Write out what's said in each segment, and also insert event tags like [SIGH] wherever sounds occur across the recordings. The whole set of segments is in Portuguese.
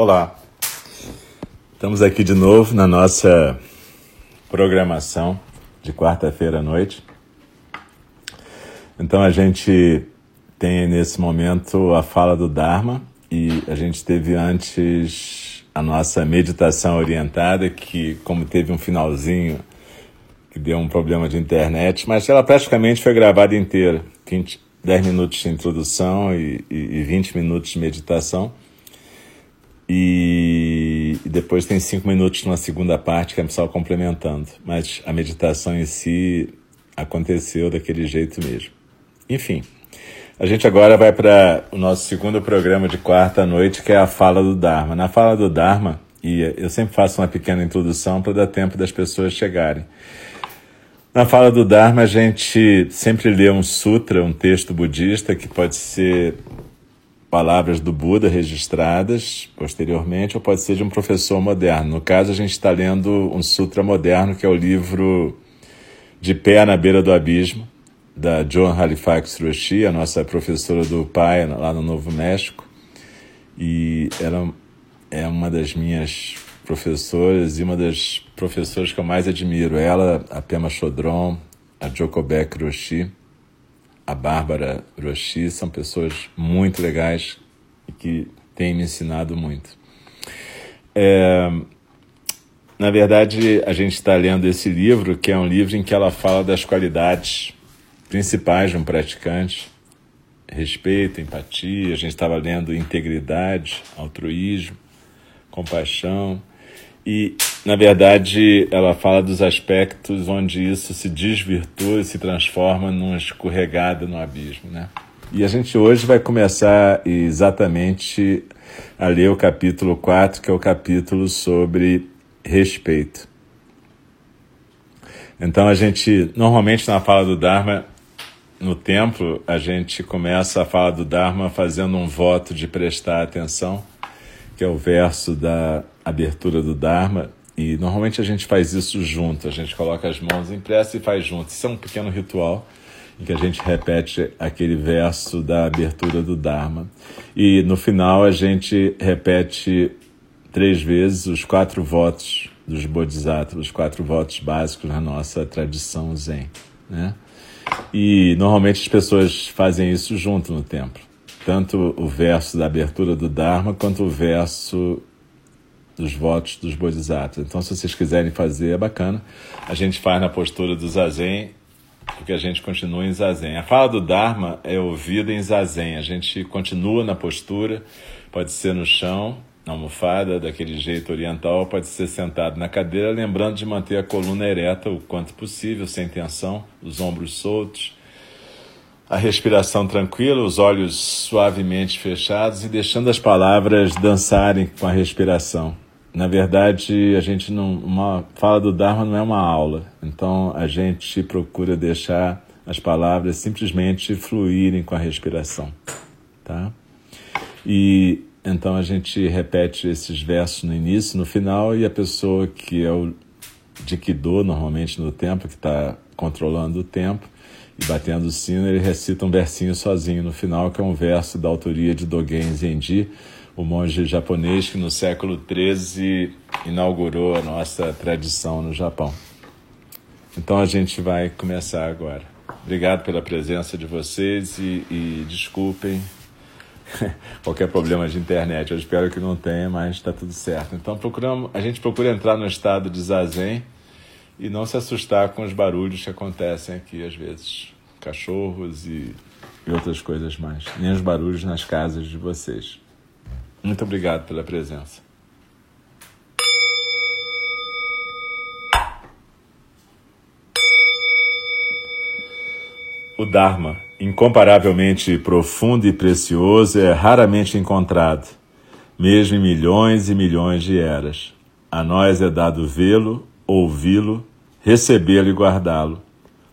Olá, estamos aqui de novo na nossa programação de quarta-feira à noite. Então a gente tem nesse momento a fala do Dharma e a gente teve antes a nossa meditação orientada, que, como teve um finalzinho que deu um problema de internet, mas ela praticamente foi gravada inteira 20, 10 minutos de introdução e, e, e 20 minutos de meditação. E, e, depois tem cinco minutos na segunda parte que é só complementando. Mas a meditação em si aconteceu daquele jeito mesmo. Enfim, a gente agora vai para o nosso segundo programa de quarta noite, que é a fala do Dharma. Na fala do Dharma, e eu sempre faço uma pequena introdução para dar tempo das pessoas chegarem. Na fala do Dharma, a gente sempre lê um sutra, um texto budista, que pode ser palavras do Buda registradas posteriormente, ou pode ser de um professor moderno. No caso, a gente está lendo um sutra moderno, que é o livro De Pé na Beira do Abismo, da Joan Halifax Roshi, a nossa professora do pai lá no Novo México. E ela é uma das minhas professoras e uma das professoras que eu mais admiro. Ela, a Pema Chodron, a Jokobek Roshi a Bárbara Rochi são pessoas muito legais e que têm me ensinado muito. É, na verdade, a gente está lendo esse livro, que é um livro em que ela fala das qualidades principais de um praticante: respeito, empatia. A gente estava lendo integridade, altruísmo, compaixão. E na verdade, ela fala dos aspectos onde isso se desvirtua e se transforma numa escorregada no abismo, né? E a gente hoje vai começar exatamente a ler o capítulo 4, que é o capítulo sobre respeito. Então a gente, normalmente na fala do Dharma, no templo, a gente começa a fala do Dharma fazendo um voto de prestar atenção, que é o verso da abertura do Dharma, e normalmente a gente faz isso junto, a gente coloca as mãos em e faz junto. Isso é um pequeno ritual em que a gente repete aquele verso da abertura do Dharma. E no final a gente repete três vezes os quatro votos dos Bodhisattvas, os quatro votos básicos na nossa tradição Zen. Né? E normalmente as pessoas fazem isso junto no templo. Tanto o verso da abertura do Dharma quanto o verso dos votos dos bodhisattvas. Então, se vocês quiserem fazer, é bacana. A gente faz na postura do zazen, porque a gente continua em zazen. A fala do Dharma é ouvida em zazen. A gente continua na postura, pode ser no chão, na almofada, daquele jeito oriental, pode ser sentado na cadeira, lembrando de manter a coluna ereta o quanto possível, sem tensão, os ombros soltos, a respiração tranquila, os olhos suavemente fechados e deixando as palavras dançarem com a respiração. Na verdade, a gente não. Uma fala do Dharma não é uma aula. Então a gente procura deixar as palavras simplesmente fluírem com a respiração. Tá? E então a gente repete esses versos no início, no final, e a pessoa que é o de normalmente no tempo, que está controlando o tempo e batendo o sino, ele recita um versinho sozinho no final, que é um verso da autoria de Dogen Zenji o monge japonês que no século XIII inaugurou a nossa tradição no Japão. Então a gente vai começar agora. Obrigado pela presença de vocês e, e desculpem [LAUGHS] qualquer problema de internet. Eu espero que não tenha, mas está tudo certo. Então procuramos, a gente procura entrar no estado de zazen e não se assustar com os barulhos que acontecem aqui às vezes, cachorros e, e outras coisas mais, nem os barulhos nas casas de vocês. Muito obrigado pela presença. O Dharma, incomparavelmente profundo e precioso, é raramente encontrado, mesmo em milhões e milhões de eras. A nós é dado vê-lo, ouvi-lo, recebê-lo e guardá-lo.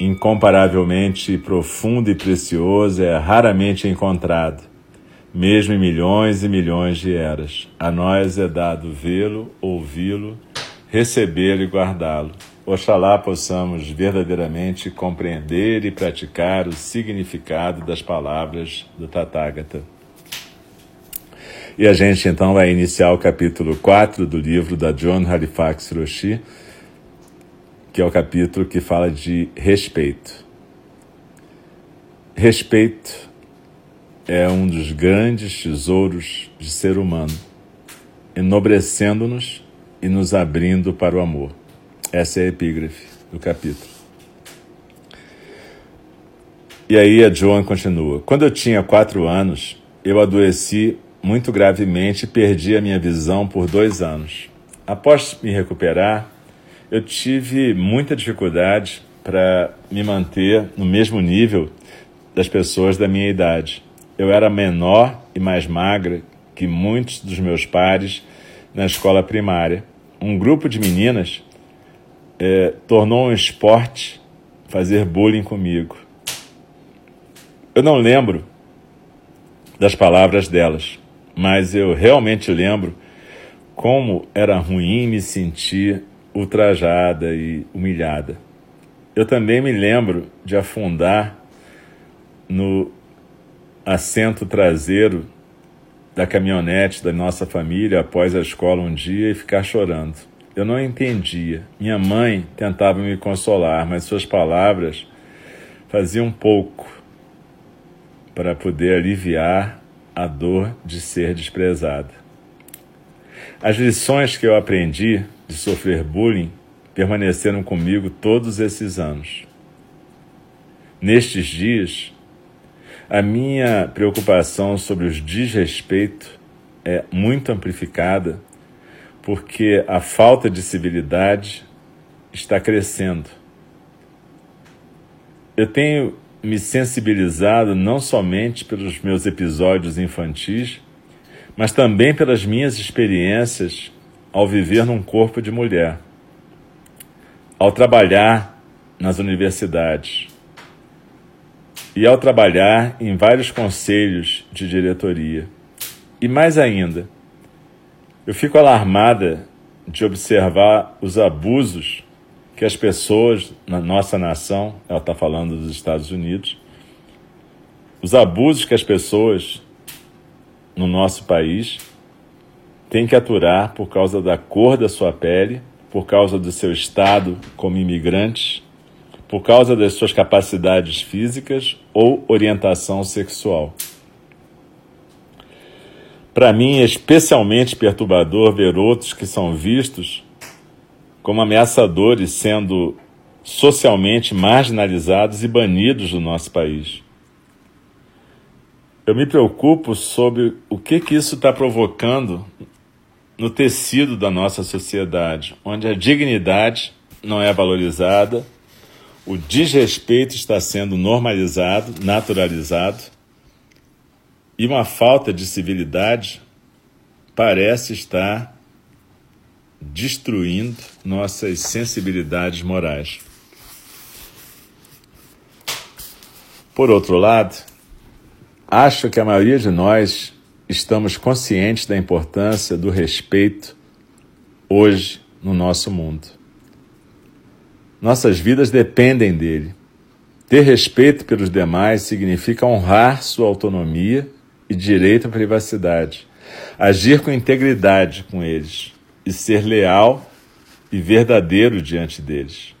incomparavelmente profundo e precioso, é raramente encontrado, mesmo em milhões e milhões de eras. A nós é dado vê-lo, ouvi-lo, recebê-lo e guardá-lo. Oxalá possamos verdadeiramente compreender e praticar o significado das palavras do Tathagata. E a gente então vai iniciar o capítulo 4 do livro da John Halifax Roshi, que é o capítulo que fala de respeito. Respeito é um dos grandes tesouros de ser humano, enobrecendo-nos e nos abrindo para o amor. Essa é a epígrafe do capítulo. E aí a Joan continua. Quando eu tinha quatro anos, eu adoeci muito gravemente e perdi a minha visão por dois anos. Após me recuperar, eu tive muita dificuldade para me manter no mesmo nível das pessoas da minha idade. Eu era menor e mais magra que muitos dos meus pares na escola primária. Um grupo de meninas é, tornou um esporte fazer bullying comigo. Eu não lembro das palavras delas, mas eu realmente lembro como era ruim me sentir ultrajada e humilhada. Eu também me lembro de afundar no assento traseiro da caminhonete da nossa família após a escola um dia e ficar chorando. Eu não entendia. Minha mãe tentava me consolar, mas suas palavras faziam pouco para poder aliviar a dor de ser desprezada. As lições que eu aprendi de sofrer bullying permaneceram comigo todos esses anos. Nestes dias, a minha preocupação sobre os desrespeitos é muito amplificada porque a falta de civilidade está crescendo. Eu tenho me sensibilizado não somente pelos meus episódios infantis, mas também pelas minhas experiências ao viver num corpo de mulher, ao trabalhar nas universidades e ao trabalhar em vários conselhos de diretoria. E mais ainda, eu fico alarmada de observar os abusos que as pessoas na nossa nação, ela está falando dos Estados Unidos, os abusos que as pessoas no nosso país têm que aturar por causa da cor da sua pele, por causa do seu estado como imigrantes, por causa das suas capacidades físicas ou orientação sexual. Para mim é especialmente perturbador ver outros que são vistos como ameaçadores sendo socialmente marginalizados e banidos do nosso país. Eu me preocupo sobre o que, que isso está provocando no tecido da nossa sociedade, onde a dignidade não é valorizada, o desrespeito está sendo normalizado, naturalizado, e uma falta de civilidade parece estar destruindo nossas sensibilidades morais. Por outro lado, acho que a maioria de nós estamos conscientes da importância do respeito hoje no nosso mundo. Nossas vidas dependem dele. Ter respeito pelos demais significa honrar sua autonomia e direito à privacidade, agir com integridade com eles, e ser leal e verdadeiro diante deles.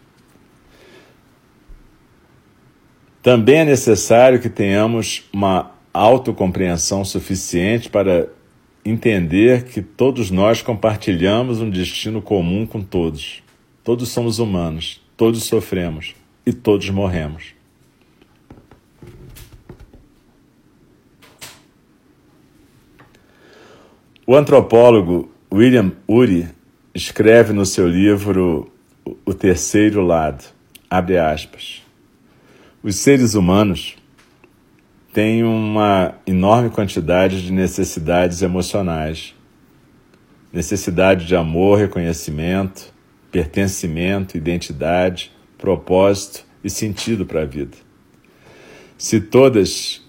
Também é necessário que tenhamos uma autocompreensão suficiente para entender que todos nós compartilhamos um destino comum com todos. Todos somos humanos, todos sofremos e todos morremos. O antropólogo William Ury escreve no seu livro O Terceiro Lado, abre aspas, os seres humanos tem uma enorme quantidade de necessidades emocionais. Necessidade de amor, reconhecimento, pertencimento, identidade, propósito e sentido para a vida. Se todas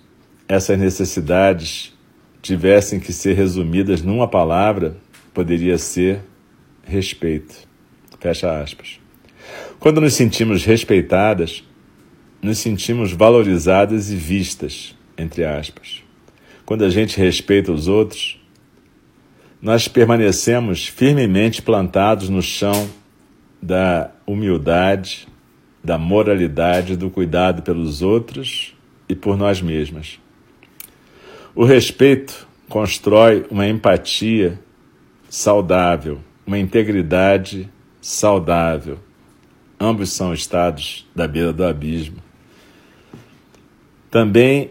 essas necessidades tivessem que ser resumidas numa palavra, poderia ser respeito. Fecha aspas. Quando nos sentimos respeitadas, nos sentimos valorizadas e vistas, entre aspas. Quando a gente respeita os outros, nós permanecemos firmemente plantados no chão da humildade, da moralidade, do cuidado pelos outros e por nós mesmas. O respeito constrói uma empatia saudável, uma integridade saudável. Ambos são estados da beira do abismo também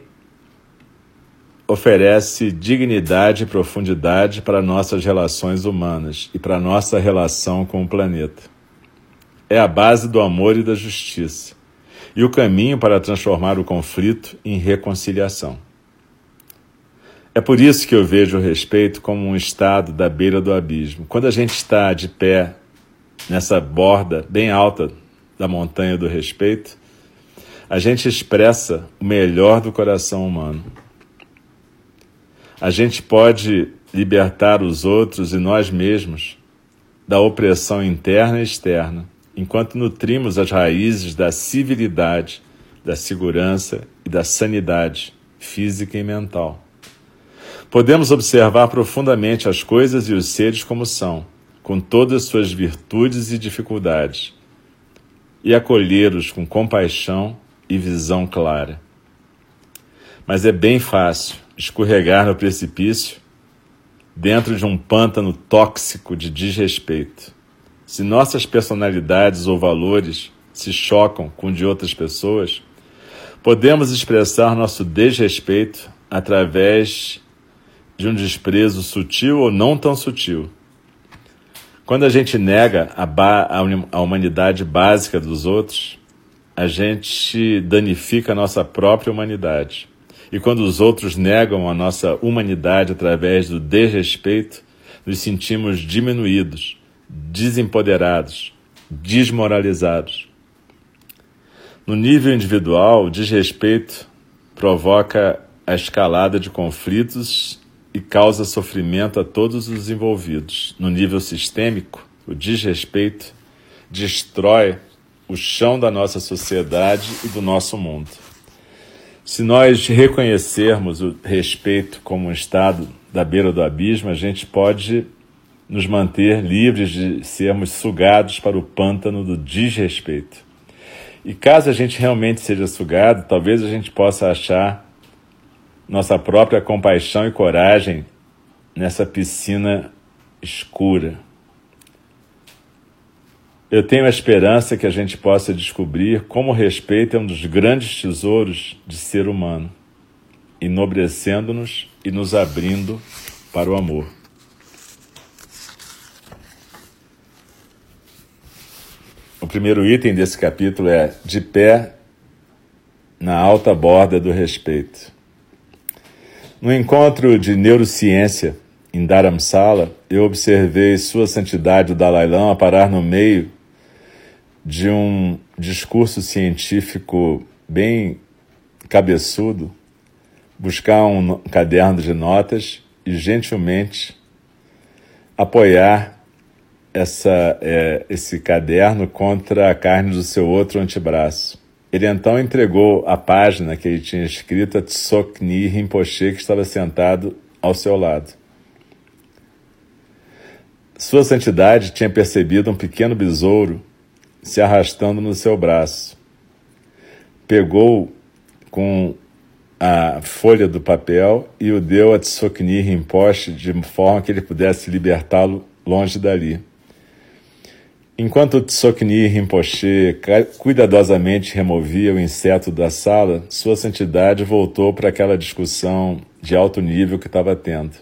oferece dignidade e profundidade para nossas relações humanas e para nossa relação com o planeta. É a base do amor e da justiça e o caminho para transformar o conflito em reconciliação. É por isso que eu vejo o respeito como um estado da beira do abismo. Quando a gente está de pé nessa borda bem alta da montanha do respeito, a gente expressa o melhor do coração humano. A gente pode libertar os outros e nós mesmos da opressão interna e externa, enquanto nutrimos as raízes da civilidade, da segurança e da sanidade física e mental. Podemos observar profundamente as coisas e os seres como são, com todas suas virtudes e dificuldades, e acolhê-los com compaixão e visão clara. Mas é bem fácil escorregar no precipício dentro de um pântano tóxico de desrespeito. Se nossas personalidades ou valores se chocam com de outras pessoas, podemos expressar nosso desrespeito através de um desprezo sutil ou não tão sutil. Quando a gente nega a, a humanidade básica dos outros, a gente danifica a nossa própria humanidade. E quando os outros negam a nossa humanidade através do desrespeito, nos sentimos diminuídos, desempoderados, desmoralizados. No nível individual, o desrespeito provoca a escalada de conflitos e causa sofrimento a todos os envolvidos. No nível sistêmico, o desrespeito destrói o chão da nossa sociedade e do nosso mundo. Se nós reconhecermos o respeito como um estado da beira do abismo, a gente pode nos manter livres de sermos sugados para o pântano do desrespeito. E caso a gente realmente seja sugado, talvez a gente possa achar nossa própria compaixão e coragem nessa piscina escura. Eu tenho a esperança que a gente possa descobrir como o respeito é um dos grandes tesouros de ser humano, enobrecendo-nos e nos abrindo para o amor. O primeiro item desse capítulo é de pé na alta borda do respeito. No encontro de neurociência em Dharamsala, eu observei Sua Santidade o Dalai Lama parar no meio de um discurso científico bem cabeçudo, buscar um caderno de notas e gentilmente apoiar essa, é, esse caderno contra a carne do seu outro antebraço. Ele então entregou a página que ele tinha escrito a Tsokni Rinpoche, que estava sentado ao seu lado. Sua Santidade tinha percebido um pequeno besouro se arrastando no seu braço. Pegou com a folha do papel e o deu a Tsokni Rinpoche de forma que ele pudesse libertá-lo longe dali. Enquanto Tsokni Rinpoche cuidadosamente removia o inseto da sala, sua santidade voltou para aquela discussão de alto nível que estava tendo.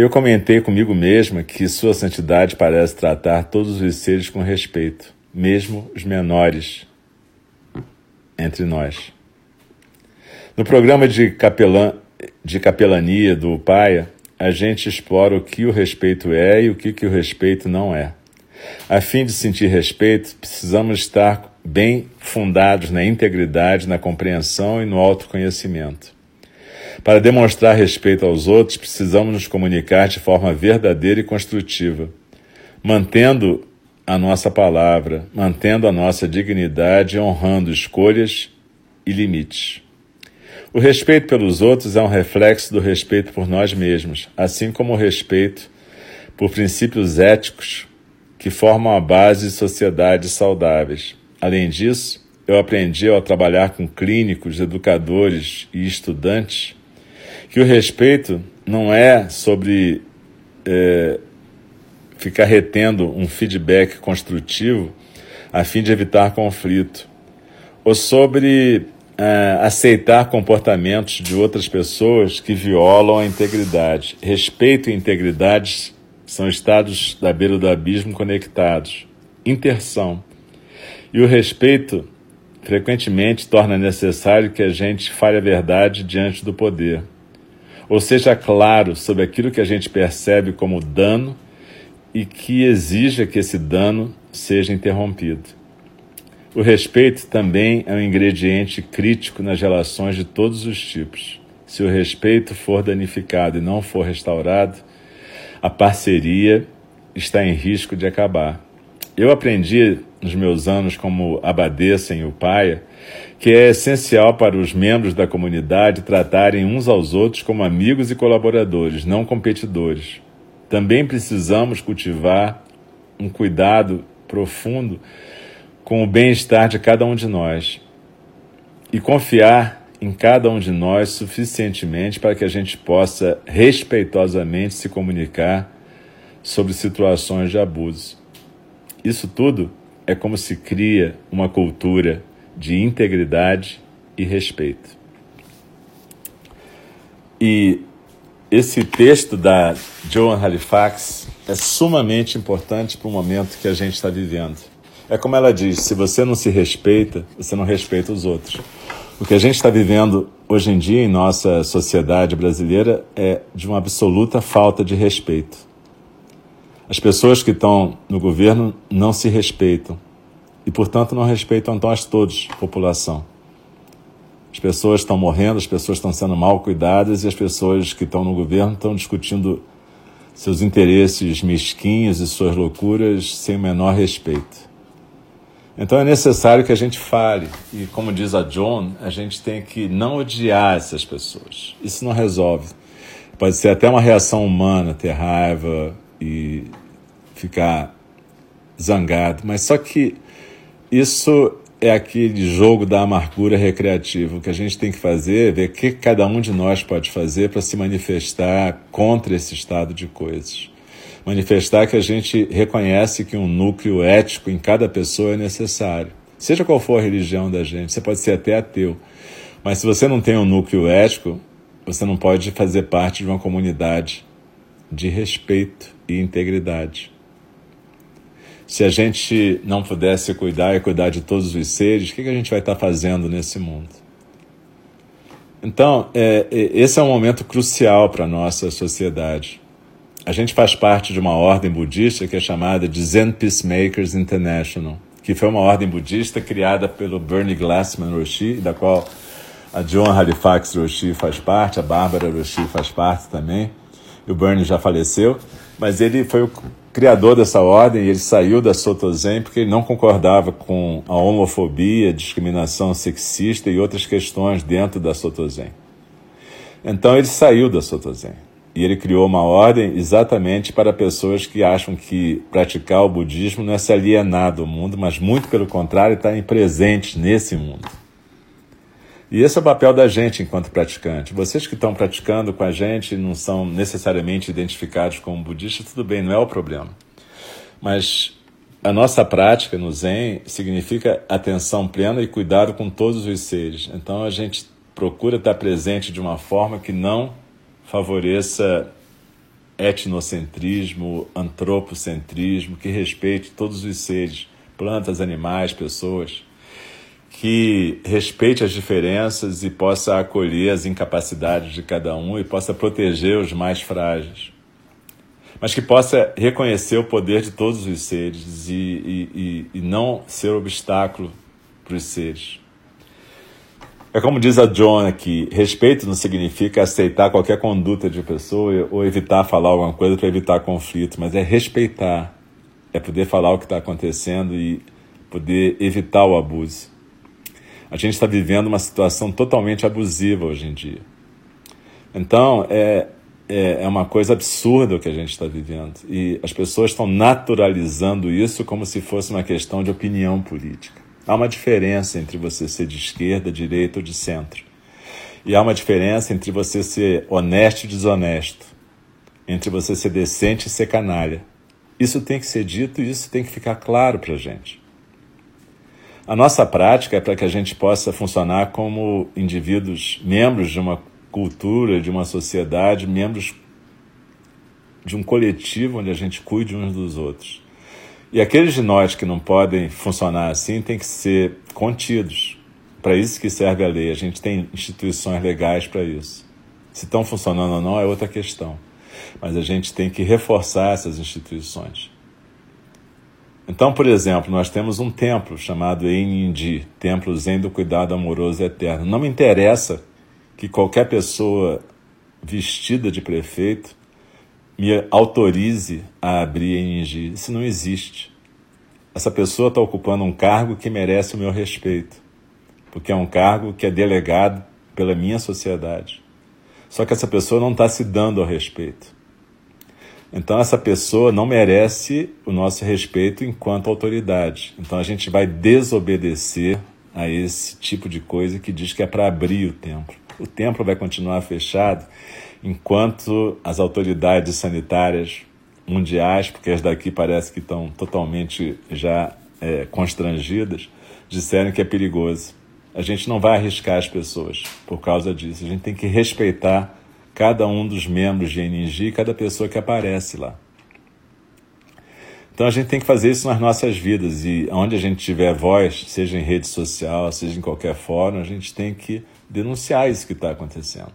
Eu comentei comigo mesma que Sua Santidade parece tratar todos os seres com respeito, mesmo os menores entre nós. No programa de, capelã, de capelania do Paia, a gente explora o que o respeito é e o que, que o respeito não é. A fim de sentir respeito, precisamos estar bem fundados na integridade, na compreensão e no autoconhecimento. Para demonstrar respeito aos outros, precisamos nos comunicar de forma verdadeira e construtiva, mantendo a nossa palavra, mantendo a nossa dignidade e honrando escolhas e limites. O respeito pelos outros é um reflexo do respeito por nós mesmos, assim como o respeito por princípios éticos que formam a base de sociedades saudáveis. Além disso, eu aprendi ao trabalhar com clínicos, educadores e estudantes que o respeito não é sobre é, ficar retendo um feedback construtivo a fim de evitar conflito, ou sobre é, aceitar comportamentos de outras pessoas que violam a integridade. Respeito e integridade são estados da beira do abismo conectados. Interção. E o respeito frequentemente torna necessário que a gente fale a verdade diante do poder ou seja claro sobre aquilo que a gente percebe como dano e que exija que esse dano seja interrompido. O respeito também é um ingrediente crítico nas relações de todos os tipos. Se o respeito for danificado e não for restaurado, a parceria está em risco de acabar. Eu aprendi nos meus anos como abadesa em Upaia que é essencial para os membros da comunidade tratarem uns aos outros como amigos e colaboradores, não competidores. Também precisamos cultivar um cuidado profundo com o bem-estar de cada um de nós e confiar em cada um de nós suficientemente para que a gente possa respeitosamente se comunicar sobre situações de abuso. Isso tudo é como se cria uma cultura de integridade e respeito. E esse texto da Joan Halifax é sumamente importante para o momento que a gente está vivendo. É como ela diz: se você não se respeita, você não respeita os outros. O que a gente está vivendo hoje em dia em nossa sociedade brasileira é de uma absoluta falta de respeito. As pessoas que estão no governo não se respeitam e, portanto, não respeitam nós todos, população. As pessoas estão morrendo, as pessoas estão sendo mal cuidadas e as pessoas que estão no governo estão discutindo seus interesses mesquinhos e suas loucuras sem o menor respeito. Então é necessário que a gente fale, e como diz a John, a gente tem que não odiar essas pessoas. Isso não resolve. Pode ser até uma reação humana, ter raiva e ficar zangado, mas só que isso é aquele jogo da amargura recreativa. O que a gente tem que fazer é ver o que cada um de nós pode fazer para se manifestar contra esse estado de coisas. Manifestar que a gente reconhece que um núcleo ético em cada pessoa é necessário. Seja qual for a religião da gente, você pode ser até ateu. Mas se você não tem um núcleo ético, você não pode fazer parte de uma comunidade de respeito e integridade. Se a gente não pudesse cuidar e cuidar de todos os seres, o que a gente vai estar fazendo nesse mundo? Então, é, é, esse é um momento crucial para a nossa sociedade. A gente faz parte de uma ordem budista que é chamada de Zen Peacemakers International, que foi uma ordem budista criada pelo Bernie Glassman Roshi, da qual a John Halifax Roshi faz parte, a Bárbara Roshi faz parte também. E o Bernie já faleceu, mas ele foi o criador dessa ordem, ele saiu da Sotozen porque ele não concordava com a homofobia, discriminação sexista e outras questões dentro da Sotozen. Então ele saiu da Sotozen e ele criou uma ordem exatamente para pessoas que acham que praticar o budismo não é se alienar do mundo, mas muito pelo contrário, estar presente nesse mundo. E esse é o papel da gente enquanto praticante. Vocês que estão praticando com a gente não são necessariamente identificados como budistas, tudo bem, não é o problema. Mas a nossa prática no Zen significa atenção plena e cuidado com todos os seres. Então a gente procura estar presente de uma forma que não favoreça etnocentrismo, antropocentrismo, que respeite todos os seres, plantas, animais, pessoas que respeite as diferenças e possa acolher as incapacidades de cada um e possa proteger os mais frágeis. Mas que possa reconhecer o poder de todos os seres e, e, e, e não ser obstáculo para os seres. É como diz a John aqui: respeito não significa aceitar qualquer conduta de pessoa ou evitar falar alguma coisa para evitar conflito, mas é respeitar, é poder falar o que está acontecendo e poder evitar o abuso. A gente está vivendo uma situação totalmente abusiva hoje em dia. Então, é, é, é uma coisa absurda o que a gente está vivendo. E as pessoas estão naturalizando isso como se fosse uma questão de opinião política. Há uma diferença entre você ser de esquerda, direita ou de centro. E há uma diferença entre você ser honesto e desonesto. Entre você ser decente e ser canalha. Isso tem que ser dito e isso tem que ficar claro para a gente. A nossa prática é para que a gente possa funcionar como indivíduos, membros de uma cultura, de uma sociedade, membros de um coletivo onde a gente cuide uns dos outros. E aqueles de nós que não podem funcionar assim têm que ser contidos. Para isso que serve a lei. A gente tem instituições legais para isso. Se estão funcionando ou não é outra questão. Mas a gente tem que reforçar essas instituições. Então, por exemplo, nós temos um templo chamado Enindi, Templo Zen do Cuidado Amoroso Eterno. Não me interessa que qualquer pessoa vestida de prefeito me autorize a abrir Enindi. Isso não existe. Essa pessoa está ocupando um cargo que merece o meu respeito, porque é um cargo que é delegado pela minha sociedade. Só que essa pessoa não está se dando ao respeito. Então essa pessoa não merece o nosso respeito enquanto autoridade. Então a gente vai desobedecer a esse tipo de coisa que diz que é para abrir o templo. O templo vai continuar fechado enquanto as autoridades sanitárias mundiais, porque as daqui parece que estão totalmente já é, constrangidas, disserem que é perigoso. A gente não vai arriscar as pessoas por causa disso. A gente tem que respeitar cada um dos membros de NG e cada pessoa que aparece lá. Então a gente tem que fazer isso nas nossas vidas e onde a gente tiver voz, seja em rede social, seja em qualquer fórum, a gente tem que denunciar isso que está acontecendo.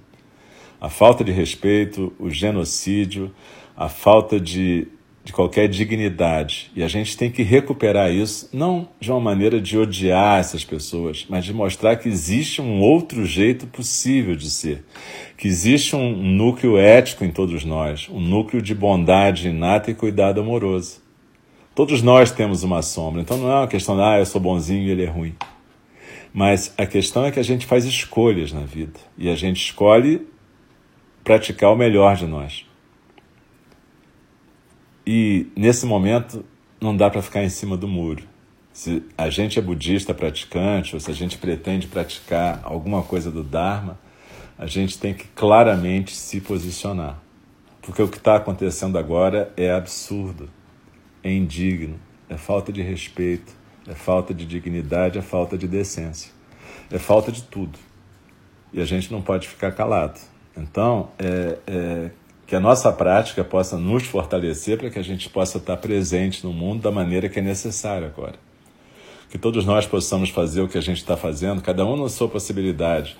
A falta de respeito, o genocídio, a falta de de qualquer dignidade. E a gente tem que recuperar isso, não de uma maneira de odiar essas pessoas, mas de mostrar que existe um outro jeito possível de ser. Que existe um núcleo ético em todos nós, um núcleo de bondade inata e cuidado amoroso. Todos nós temos uma sombra, então não é uma questão de, ah, eu sou bonzinho e ele é ruim. Mas a questão é que a gente faz escolhas na vida e a gente escolhe praticar o melhor de nós. E nesse momento não dá para ficar em cima do muro. Se a gente é budista praticante ou se a gente pretende praticar alguma coisa do Dharma, a gente tem que claramente se posicionar. Porque o que está acontecendo agora é absurdo, é indigno, é falta de respeito, é falta de dignidade, é falta de decência, é falta de tudo. E a gente não pode ficar calado. Então, é, é que a nossa prática possa nos fortalecer para que a gente possa estar presente no mundo da maneira que é necessário agora. Que todos nós possamos fazer o que a gente está fazendo, cada um na sua possibilidade,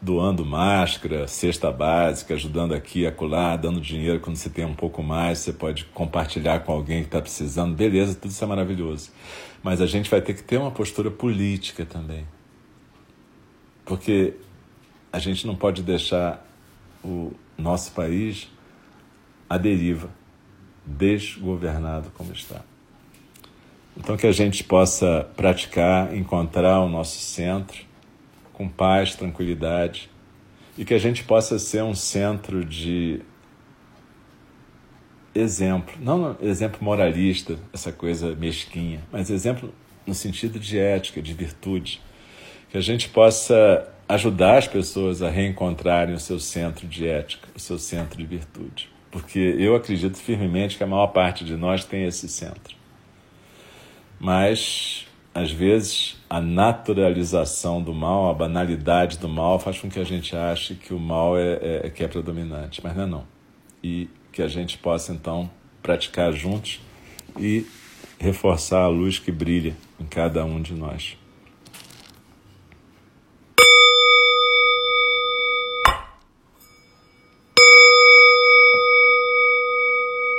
doando máscara, cesta básica, ajudando aqui, acolá, dando dinheiro quando você tem um pouco mais, você pode compartilhar com alguém que está precisando, beleza, tudo isso é maravilhoso. Mas a gente vai ter que ter uma postura política também. Porque a gente não pode deixar o nosso país à deriva, desgovernado como está. Então, que a gente possa praticar, encontrar o nosso centro com paz, tranquilidade e que a gente possa ser um centro de exemplo, não exemplo moralista, essa coisa mesquinha, mas exemplo no sentido de ética, de virtude. Que a gente possa ajudar as pessoas a reencontrarem o seu centro de ética, o seu centro de virtude porque eu acredito firmemente que a maior parte de nós tem esse centro. Mas, às vezes, a naturalização do mal, a banalidade do mal, faz com que a gente ache que o mal é, é, é que é predominante, mas não é não. E que a gente possa, então, praticar juntos e reforçar a luz que brilha em cada um de nós.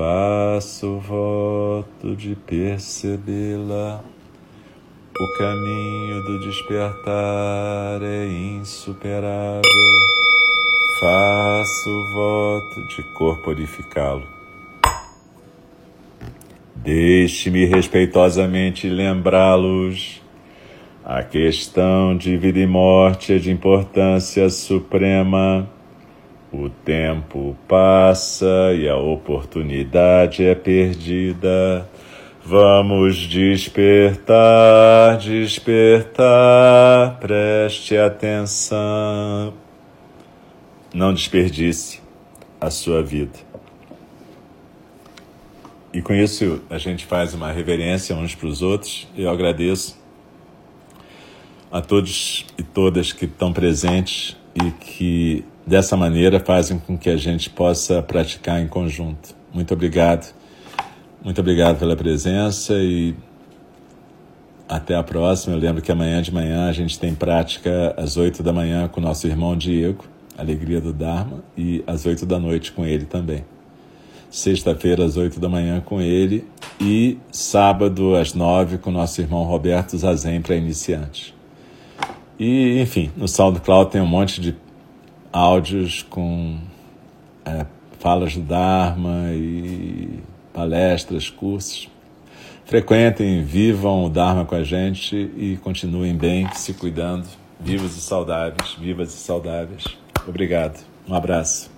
faço voto de percebê-la. O caminho do despertar é insuperável. Faço voto de corporificá-lo. Deixe-me respeitosamente lembrá-los. A questão de vida e morte é de importância suprema o tempo passa e a oportunidade é perdida. Vamos despertar, despertar, preste atenção. Não desperdice a sua vida. E com isso a gente faz uma reverência uns para os outros. Eu agradeço a todos e todas que estão presentes e que dessa maneira fazem com que a gente possa praticar em conjunto. Muito obrigado. Muito obrigado pela presença e até a próxima. Eu lembro que amanhã de manhã a gente tem prática às oito da manhã com nosso irmão Diego, Alegria do Dharma, e às oito da noite com ele também. Sexta-feira às oito da manhã com ele e sábado às nove com nosso irmão Roberto Zazen para iniciantes. E, enfim, no SoundCloud tem um monte de áudios com é, falas do Dharma e palestras, cursos. Frequentem, vivam o Dharma com a gente e continuem bem, se cuidando, vivos e saudáveis, vivas e saudáveis. Obrigado. Um abraço.